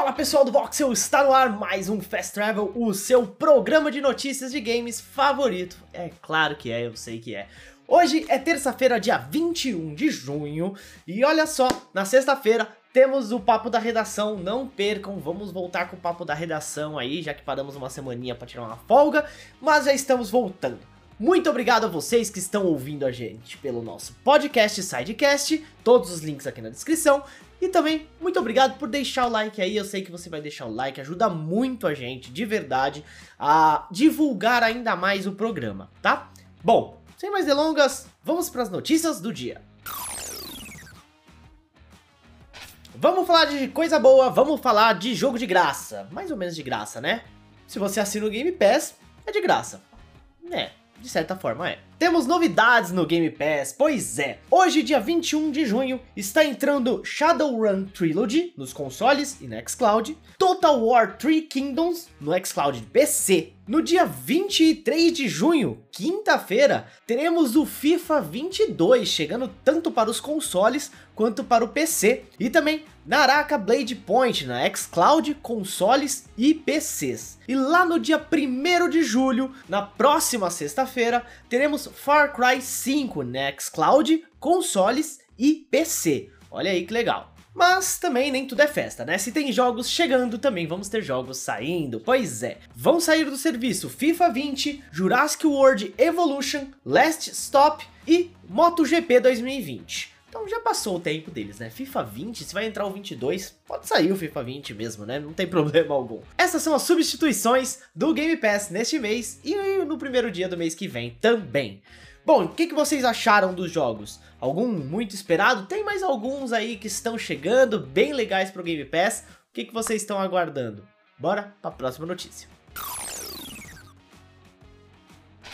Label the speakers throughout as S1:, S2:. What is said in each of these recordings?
S1: Fala pessoal do Voxel, está no ar mais um Fast Travel, o seu programa de notícias de games favorito. É claro que é, eu sei que é. Hoje é terça-feira, dia 21 de junho, e olha só, na sexta-feira temos o papo da redação, não percam, vamos voltar com o papo da redação aí, já que paramos uma semaninha para tirar uma folga, mas já estamos voltando. Muito obrigado a vocês que estão ouvindo a gente pelo nosso podcast Sidecast, todos os links aqui na descrição. E também, muito obrigado por deixar o like aí, eu sei que você vai deixar o like, ajuda muito a gente, de verdade, a divulgar ainda mais o programa, tá? Bom, sem mais delongas, vamos para as notícias do dia. Vamos falar de coisa boa, vamos falar de jogo de graça, mais ou menos de graça, né? Se você assina o Game Pass, é de graça. É, de certa forma é. Temos novidades no Game Pass, pois é. Hoje, dia 21 de junho, está entrando Shadowrun Trilogy nos consoles e no xCloud, Total War 3 Kingdoms no xCloud PC. No dia 23 de junho, quinta-feira, teremos o FIFA 22 chegando tanto para os consoles quanto para o PC. E também Naraka Blade Point na xCloud, consoles e PCs. E lá no dia 1 de julho, na próxima sexta-feira, teremos Far Cry 5 na consoles e PC. Olha aí que legal. Mas também nem tudo é festa, né? Se tem jogos chegando, também vamos ter jogos saindo. Pois é, vão sair do serviço FIFA 20, Jurassic World Evolution, Last Stop e MotoGP 2020. Então já passou o tempo deles, né? FIFA 20, se vai entrar o 22, pode sair o FIFA 20 mesmo, né? Não tem problema algum. Essas são as substituições do Game Pass neste mês e no primeiro dia do mês que vem também. Bom, o que, que vocês acharam dos jogos? Algum muito esperado? Tem mais alguns aí que estão chegando, bem legais pro Game Pass. O que, que vocês estão aguardando? Bora para a próxima notícia.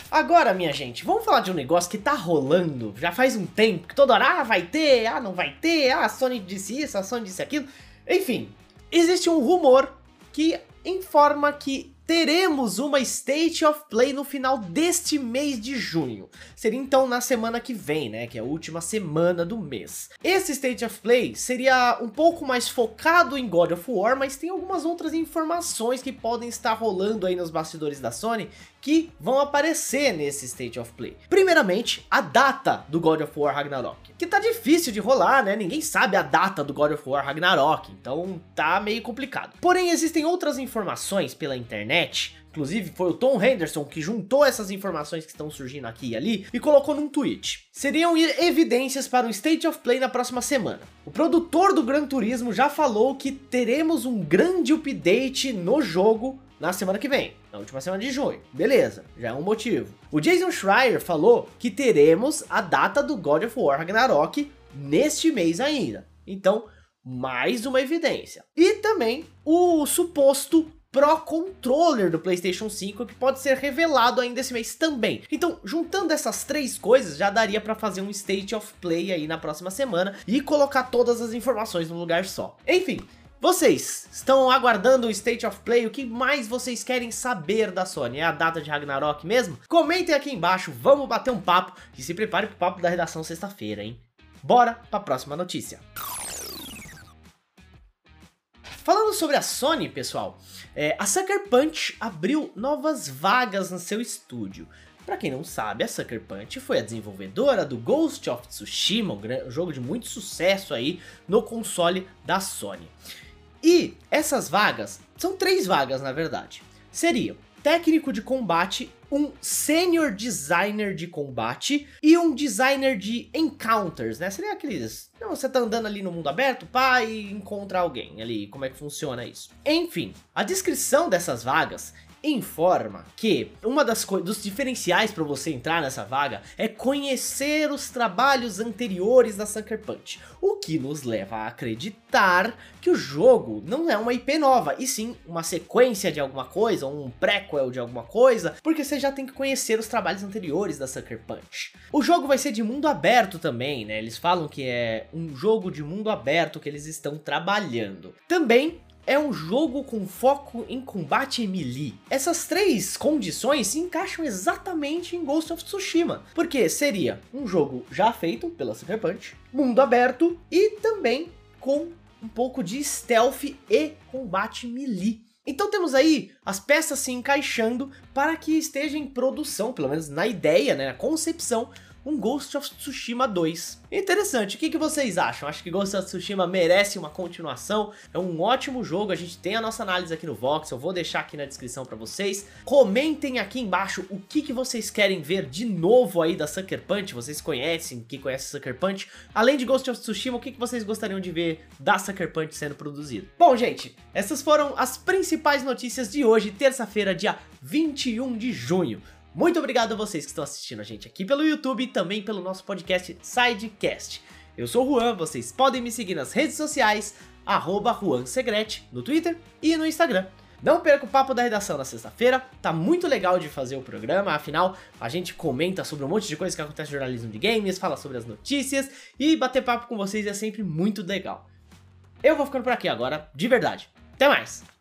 S1: Agora, minha gente, vamos falar de um negócio que tá rolando já faz um tempo, que toda hora, ah, vai ter, ah, não vai ter, ah, a Sony disse isso, a Sony disse aquilo. Enfim, existe um rumor que informa que teremos uma State of Play no final deste mês de junho. Seria então na semana que vem, né, que é a última semana do mês. Esse State of Play seria um pouco mais focado em God of War, mas tem algumas outras informações que podem estar rolando aí nos bastidores da Sony que vão aparecer nesse State of Play. Primeiramente, a data do God of War Ragnarok, que tá difícil de rolar, né? Ninguém sabe a data do God of War Ragnarok, então tá meio complicado. Porém, existem outras informações pela internet Inclusive, foi o Tom Henderson que juntou essas informações que estão surgindo aqui e ali e colocou num tweet. Seriam evidências para o State of Play na próxima semana. O produtor do Gran Turismo já falou que teremos um grande update no jogo na semana que vem, na última semana de junho. Beleza, já é um motivo. O Jason Schreier falou que teremos a data do God of War Ragnarok neste mês ainda. Então, mais uma evidência. E também o suposto Pro Controller do PlayStation 5 que pode ser revelado ainda esse mês também. Então, juntando essas três coisas, já daria para fazer um State of Play aí na próxima semana e colocar todas as informações num lugar só. Enfim, vocês estão aguardando o State of Play? O que mais vocês querem saber da Sony? É a data de Ragnarok mesmo? Comentem aqui embaixo, vamos bater um papo e se prepare pro papo da redação sexta-feira, hein? Bora para a próxima notícia. Falando sobre a Sony, pessoal, é, a Sucker Punch abriu novas vagas no seu estúdio. Para quem não sabe, a Sucker Punch foi a desenvolvedora do Ghost of Tsushima, um jogo de muito sucesso aí no console da Sony. E essas vagas, são três vagas na verdade, seriam técnico de combate, um senior designer de combate e um designer de encounters, né? Seria aqueles... Você tá andando ali no mundo aberto, pá, e encontra alguém ali. Como é que funciona isso? Enfim, a descrição dessas vagas informa que uma das dos diferenciais para você entrar nessa vaga é conhecer os trabalhos anteriores da Sucker Punch, o que nos leva a acreditar que o jogo não é uma IP nova, e sim uma sequência de alguma coisa, um prequel de alguma coisa, porque você já tem que conhecer os trabalhos anteriores da Sucker Punch. O jogo vai ser de mundo aberto também, né? Eles falam que é um jogo de mundo aberto que eles estão trabalhando. Também é um jogo com foco em combate melee. Essas três condições se encaixam exatamente em Ghost of Tsushima, porque seria um jogo já feito pela Sucker Punch, mundo aberto e também com um pouco de stealth e combate melee. Então temos aí as peças se encaixando para que esteja em produção, pelo menos na ideia, né, na concepção, um Ghost of Tsushima 2. Interessante, o que, que vocês acham? Acho que Ghost of Tsushima merece uma continuação, é um ótimo jogo, a gente tem a nossa análise aqui no Vox, eu vou deixar aqui na descrição para vocês. Comentem aqui embaixo o que, que vocês querem ver de novo aí da Sucker Punch, vocês conhecem, que conhece Sucker Punch. Além de Ghost of Tsushima, o que, que vocês gostariam de ver da Sucker Punch sendo produzido? Bom, gente, essas foram as principais notícias de hoje, terça-feira, dia 21 de junho. Muito obrigado a vocês que estão assistindo a gente aqui pelo YouTube e também pelo nosso podcast Sidecast. Eu sou o Juan, vocês podem me seguir nas redes sociais, arroba no Twitter e no Instagram. Não perca o papo da redação na sexta-feira, tá muito legal de fazer o programa, afinal a gente comenta sobre um monte de coisa que acontece no jornalismo de games, fala sobre as notícias e bater papo com vocês é sempre muito legal. Eu vou ficando por aqui agora, de verdade. Até mais!